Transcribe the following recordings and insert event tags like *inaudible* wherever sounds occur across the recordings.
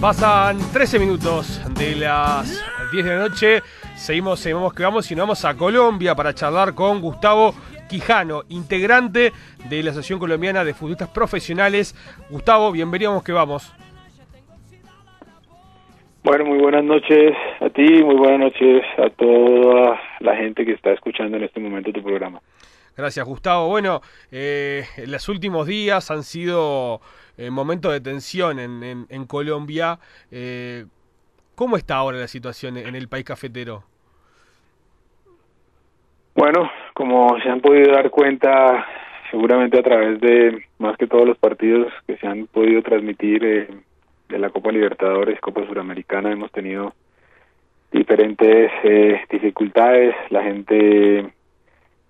Pasan 13 minutos de las 10 de la noche. Seguimos, seguimos que vamos y nos vamos a Colombia para charlar con Gustavo Quijano, integrante de la Asociación Colombiana de Futbolistas Profesionales. Gustavo, bienvenido que vamos. Bueno, muy buenas noches a ti, muy buenas noches a toda la gente que está escuchando en este momento tu programa. Gracias, Gustavo. Bueno, eh, los últimos días han sido eh, momentos de tensión en, Colombia. Eh, ¿Cómo está ahora la situación en el país cafetero? Bueno, como se han podido dar cuenta, seguramente a través de más que todos los partidos que se han podido transmitir eh, de la Copa Libertadores, Copa Suramericana, hemos tenido diferentes eh, dificultades. La gente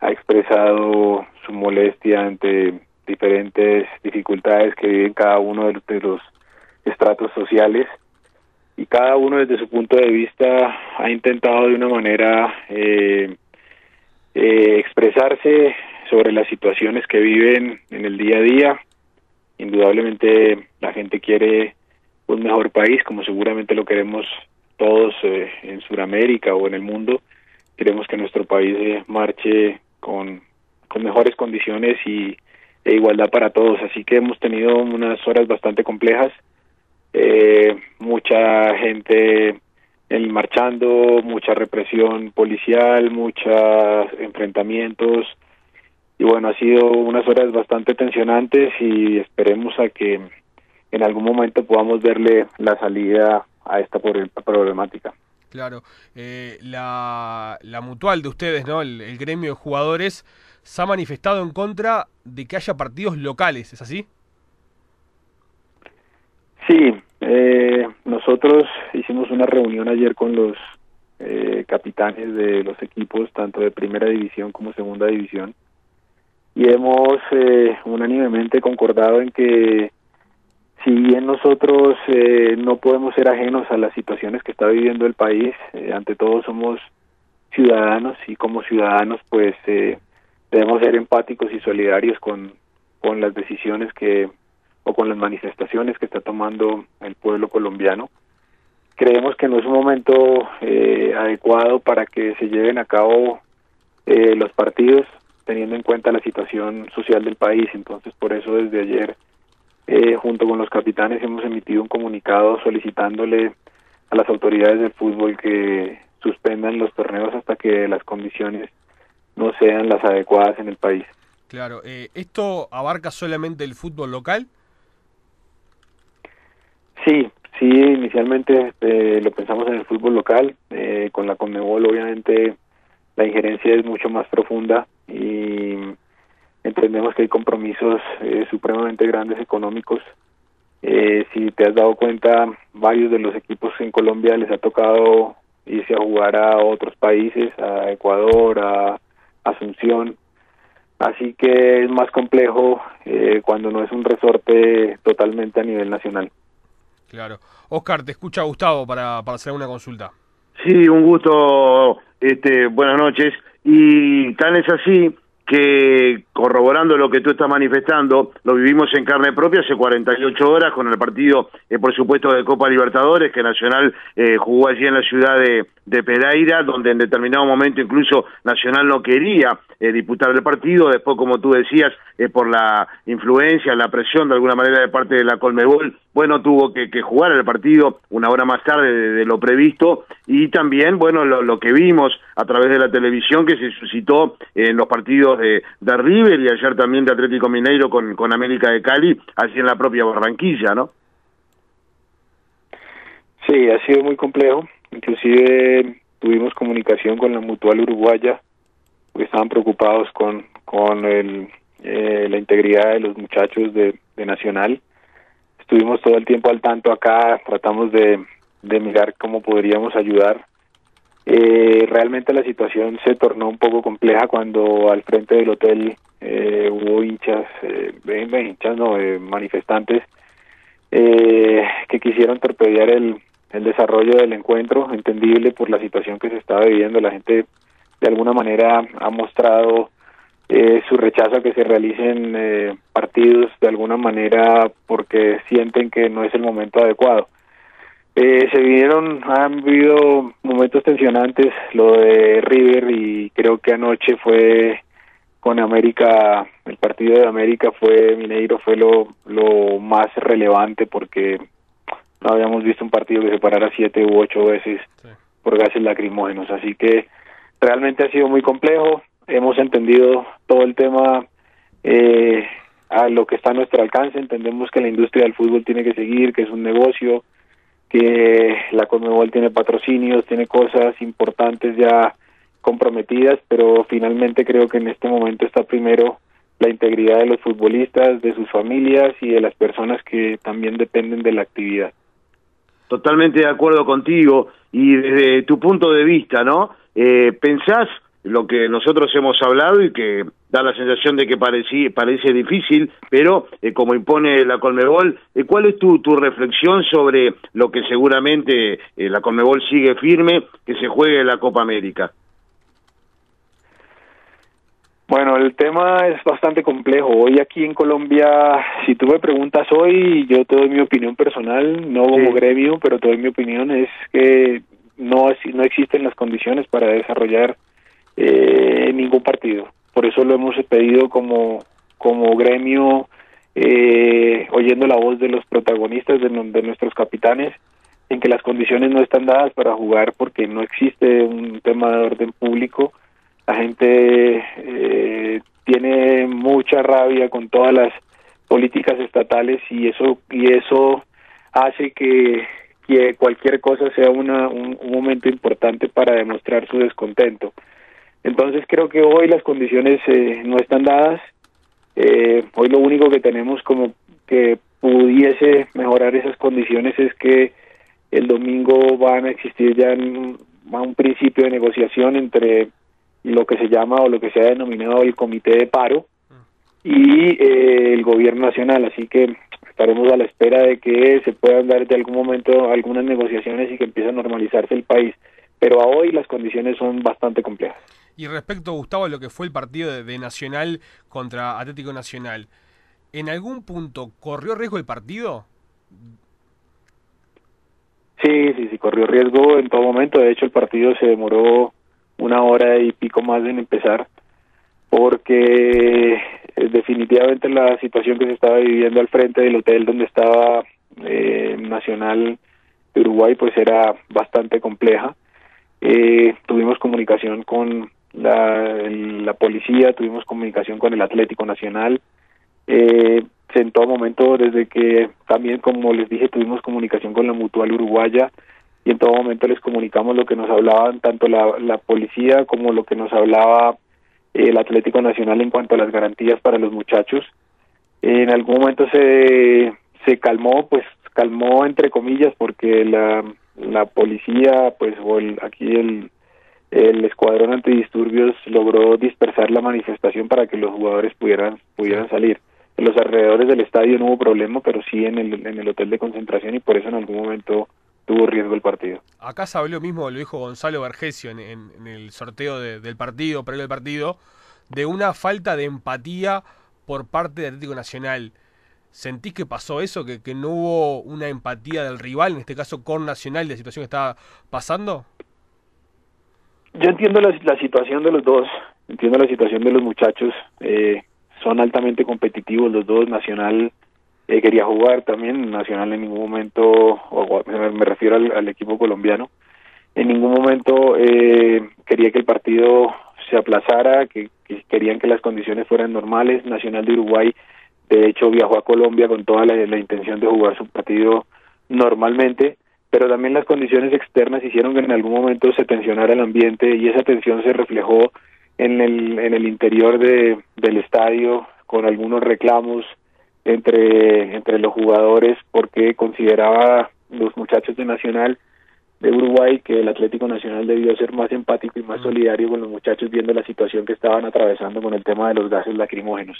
ha expresado su molestia ante diferentes dificultades que viven cada uno de los estratos sociales y cada uno desde su punto de vista ha intentado de una manera eh, eh, expresarse sobre las situaciones que viven en el día a día. Indudablemente la gente quiere un mejor país, como seguramente lo queremos todos eh, en Sudamérica o en el mundo. Queremos que nuestro país eh, marche con, con mejores condiciones y e igualdad para todos. Así que hemos tenido unas horas bastante complejas. Eh, mucha gente en marchando, mucha represión policial, muchos enfrentamientos y bueno, ha sido unas horas bastante tensionantes y esperemos a que en algún momento podamos verle la salida a esta problemática. Claro, eh, la, mutual de ustedes, ¿no? El, el, gremio de jugadores se ha manifestado en contra de que haya partidos locales, ¿es así? Sí, eh, nosotros hicimos una reunión ayer con los eh, capitanes de los equipos, tanto de primera división como segunda división, y hemos eh, unánimemente concordado en que si bien nosotros eh, no podemos ser ajenos a las situaciones que está viviendo el país, eh, ante todo somos ciudadanos y como ciudadanos pues eh, debemos ser empáticos y solidarios con, con las decisiones que o con las manifestaciones que está tomando el pueblo colombiano. Creemos que no es un momento eh, adecuado para que se lleven a cabo eh, los partidos teniendo en cuenta la situación social del país. Entonces, por eso desde ayer, eh, junto con los capitanes, hemos emitido un comunicado solicitándole a las autoridades del fútbol que suspendan los torneos hasta que las condiciones no sean las adecuadas en el país. Claro, ¿esto abarca solamente el fútbol local? Sí, sí, inicialmente eh, lo pensamos en el fútbol local, eh, con la Conmebol obviamente la injerencia es mucho más profunda y entendemos que hay compromisos eh, supremamente grandes económicos. Eh, si te has dado cuenta, varios de los equipos en Colombia les ha tocado irse a jugar a otros países, a Ecuador, a Asunción, así que es más complejo eh, cuando no es un resorte totalmente a nivel nacional. Claro. Oscar, te escucha Gustavo para, para hacer una consulta. Sí, un gusto, este, buenas noches. Y tal es así que corroborando lo que tú estás manifestando, lo vivimos en carne propia hace 48 horas con el partido, eh, por supuesto, de Copa Libertadores, que Nacional eh, jugó allí en la ciudad de, de Pereira, donde en determinado momento incluso Nacional no quería eh, disputar el partido, después, como tú decías, eh, por la influencia, la presión de alguna manera de parte de la Colmebol, bueno, tuvo que, que jugar el partido una hora más tarde de, lo previsto, y también, bueno, lo, que vimos a través de la televisión que se suscitó en los partidos de, de River y ayer también de Atlético Mineiro con, América de Cali, así en la propia Barranquilla, ¿no? Sí, ha sido muy complejo Inclusive tuvimos comunicación con la Mutual Uruguaya, porque estaban preocupados con, con el, eh, la integridad de los muchachos de Nacional. Estuvimos todo el tiempo al tanto acá, tratamos de, de mirar cómo podríamos ayudar. Eh, realmente la situación se tornó un poco compleja cuando al frente del hotel eh, hubo hinchas, eh, hinchas no, eh, manifestantes eh, que quisieron torpedear el, el desarrollo del encuentro, entendible por la situación que se estaba viviendo. La gente de alguna manera ha mostrado eh, su rechazo a que se realicen eh, partidos de alguna manera porque sienten que no es el momento adecuado. Eh, se vinieron, han vivido momentos tensionantes, lo de River y creo que anoche fue con América, el partido de América fue, Mineiro fue lo, lo más relevante porque no habíamos visto un partido que se parara siete u ocho veces por gases lacrimógenos, así que realmente ha sido muy complejo, hemos entendido todo el tema eh, a lo que está a nuestro alcance, entendemos que la industria del fútbol tiene que seguir, que es un negocio, que la Conmebol tiene patrocinios, tiene cosas importantes ya comprometidas, pero finalmente creo que en este momento está primero la integridad de los futbolistas, de sus familias y de las personas que también dependen de la actividad. Totalmente de acuerdo contigo y desde tu punto de vista, ¿no? Eh, ¿Pensás lo que nosotros hemos hablado y que da la sensación de que parece, parece difícil, pero eh, como impone la Colmebol, eh, ¿cuál es tu, tu reflexión sobre lo que seguramente eh, la Colmebol sigue firme, que se juegue la Copa América? Bueno, el tema es bastante complejo. Hoy aquí en Colombia, si tú me preguntas hoy, yo te doy mi opinión personal, no como gremio, pero te doy mi opinión, es que no, no existen las condiciones para desarrollar eh, ningún partido. Por eso lo hemos pedido como, como gremio, eh, oyendo la voz de los protagonistas, de, de nuestros capitanes, en que las condiciones no están dadas para jugar porque no existe un tema de orden público. La gente eh, tiene mucha rabia con todas las políticas estatales y eso y eso hace que, que cualquier cosa sea una, un momento importante para demostrar su descontento. Entonces creo que hoy las condiciones eh, no están dadas. Eh, hoy lo único que tenemos como que pudiese mejorar esas condiciones es que el domingo van a existir ya un, principio de negociación entre lo que se llama o lo que se ha denominado el comité de paro y eh, el gobierno nacional. Así que estaremos a la espera de que se puedan dar de algún momento algunas negociaciones y que empiece a normalizarse el país. Pero a hoy las condiciones son bastante complejas. Y respecto, Gustavo, a lo que fue el partido de, Nacional contra Atlético Nacional, ¿en algún punto corrió riesgo el partido? Sí, sí, sí, corrió riesgo en todo momento. De hecho, el partido se demoró una hora y pico más en empezar porque eh, definitivamente la situación que se estaba viviendo al frente del hotel donde estaba eh, Nacional de Uruguay pues era bastante compleja. Eh, tuvimos comunicación con la, policía, tuvimos comunicación con el Atlético Nacional. Eh, en todo momento, desde que también, como les dije, tuvimos comunicación con la Mutual Uruguaya y en todo momento les comunicamos lo que nos hablaban tanto la, la policía como lo que nos hablaba el Atlético Nacional en cuanto a las garantías para los muchachos. En algún momento se, se calmó, pues calmó entre comillas, porque la, la policía, pues, o el, aquí el, el escuadrón antidisturbios logró dispersar la manifestación para que los jugadores pudieran pudieran salir. En los alrededores del estadio no hubo problema, pero sí en el, en el hotel de concentración y por eso en algún momento tuvo riesgo el partido. Acá se habló mismo, lo dijo Gonzalo Vergesio en, en, el sorteo del partido, previo del partido, de una falta de empatía por parte del Atlético Nacional. ¿Sentís que pasó eso? ¿Que, que no hubo una empatía del rival, en este caso con Nacional, de la situación que estaba pasando? Yo entiendo la, la, situación de los dos, entiendo la situación de los muchachos, eh, son altamente competitivos los dos, Nacional eh, quería jugar también, Nacional en ningún momento, o, me refiero al, equipo colombiano, en ningún momento eh, quería que el partido se aplazara, que, querían que las condiciones fueran normales, Nacional de Uruguay de hecho viajó a Colombia con toda la intención de jugar su partido normalmente, pero también las condiciones externas hicieron que en algún momento se tensionara el ambiente y esa tensión se reflejó en el, en el interior de, del estadio con algunos reclamos entre, entre los jugadores porque consideraba los muchachos de Nacional de Uruguay que el Atlético Nacional debió ser más empático y más solidario con los muchachos viendo la situación que estaban atravesando con el tema de los gases lacrimógenos.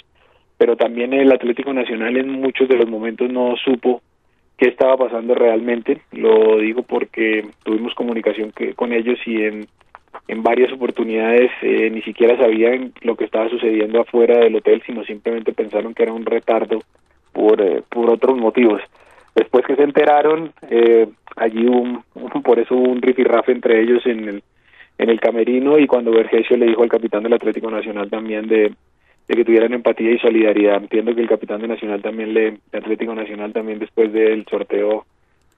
Pero también el Atlético Nacional en muchos de los momentos no supo qué estaba pasando realmente. Lo digo porque tuvimos comunicación que, con ellos y en, en varias oportunidades eh, ni siquiera sabían lo que estaba sucediendo afuera del hotel, sino simplemente pensaron que era un retardo por, eh, por otros motivos. después que se enteraron, eh, allí *laughs* un, por eso hubo un rifirrafe entre ellos en el, en el camerino y cuando Vergesio le dijo al capitán del Atlético Nacional también de, que tuvieran empatía y solidaridad. Entiendo que el capitán de Nacional también le, Atlético Nacional también después del sorteo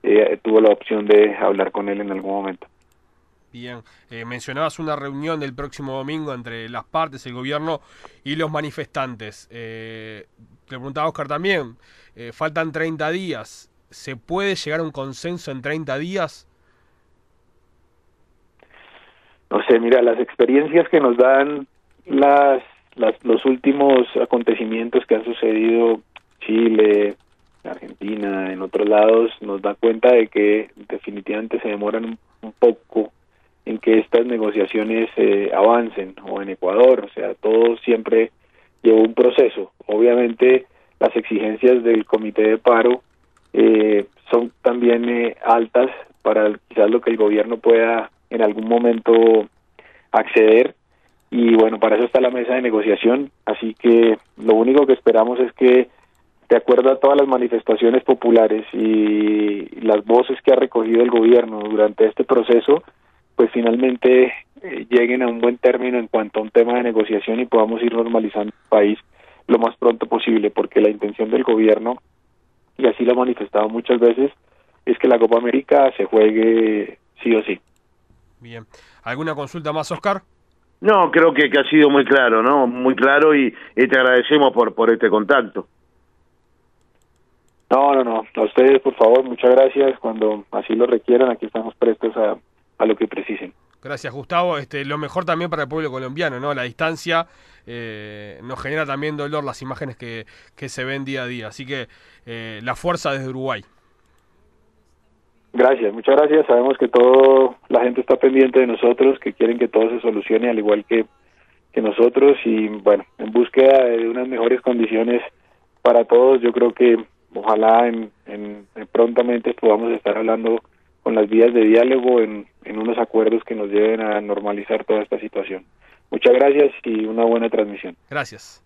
eh, tuvo la opción de hablar con él en algún momento. Bien, eh, mencionabas una reunión del próximo domingo entre las partes, el gobierno y los manifestantes. Eh, te preguntaba Oscar también, eh, faltan 30 días, ¿se puede llegar a un consenso en 30 días? No sé, mira, las experiencias que nos dan las, las los últimos acontecimientos que han sucedido Chile, Argentina, en otros lados, nos da cuenta de que definitivamente se demoran un poco en que estas negociaciones eh, avancen o en Ecuador, o sea, todo siempre lleva un proceso. Obviamente las exigencias del comité de paro eh, son también eh, altas para quizás lo que el gobierno pueda en algún momento acceder y bueno, para eso está la mesa de negociación, así que lo único que esperamos es que de acuerdo a todas las manifestaciones populares y las voces que ha recogido el gobierno durante este proceso, pues finalmente eh, lleguen a un buen término en cuanto a un tema de negociación y podamos ir normalizando el país lo más pronto posible, porque la intención del gobierno, y así lo ha manifestado muchas veces, es que la Copa América se juegue sí o sí. Bien. ¿Alguna consulta más, Oscar? No, creo que, que ha sido muy claro, ¿no? Muy claro y, te agradecemos por, por este contacto. No, no, no. A ustedes, por favor, muchas gracias. Cuando así lo requieran, aquí estamos prestos a, a lo que precisen. Gracias, Gustavo. Este, lo mejor también para el pueblo colombiano, ¿no? La distancia eh, nos genera también dolor las imágenes que, que, se ven día a día. Así que eh, la fuerza desde Uruguay. Gracias, muchas gracias. Sabemos que todo la gente está pendiente de nosotros, que quieren que todo se solucione al igual que, que nosotros y bueno, en búsqueda de unas mejores condiciones para todos, yo creo que ojalá en, en prontamente podamos estar hablando con las vías de diálogo en, en unos acuerdos que nos lleven a normalizar toda esta situación. Muchas gracias y una buena transmisión. Gracias.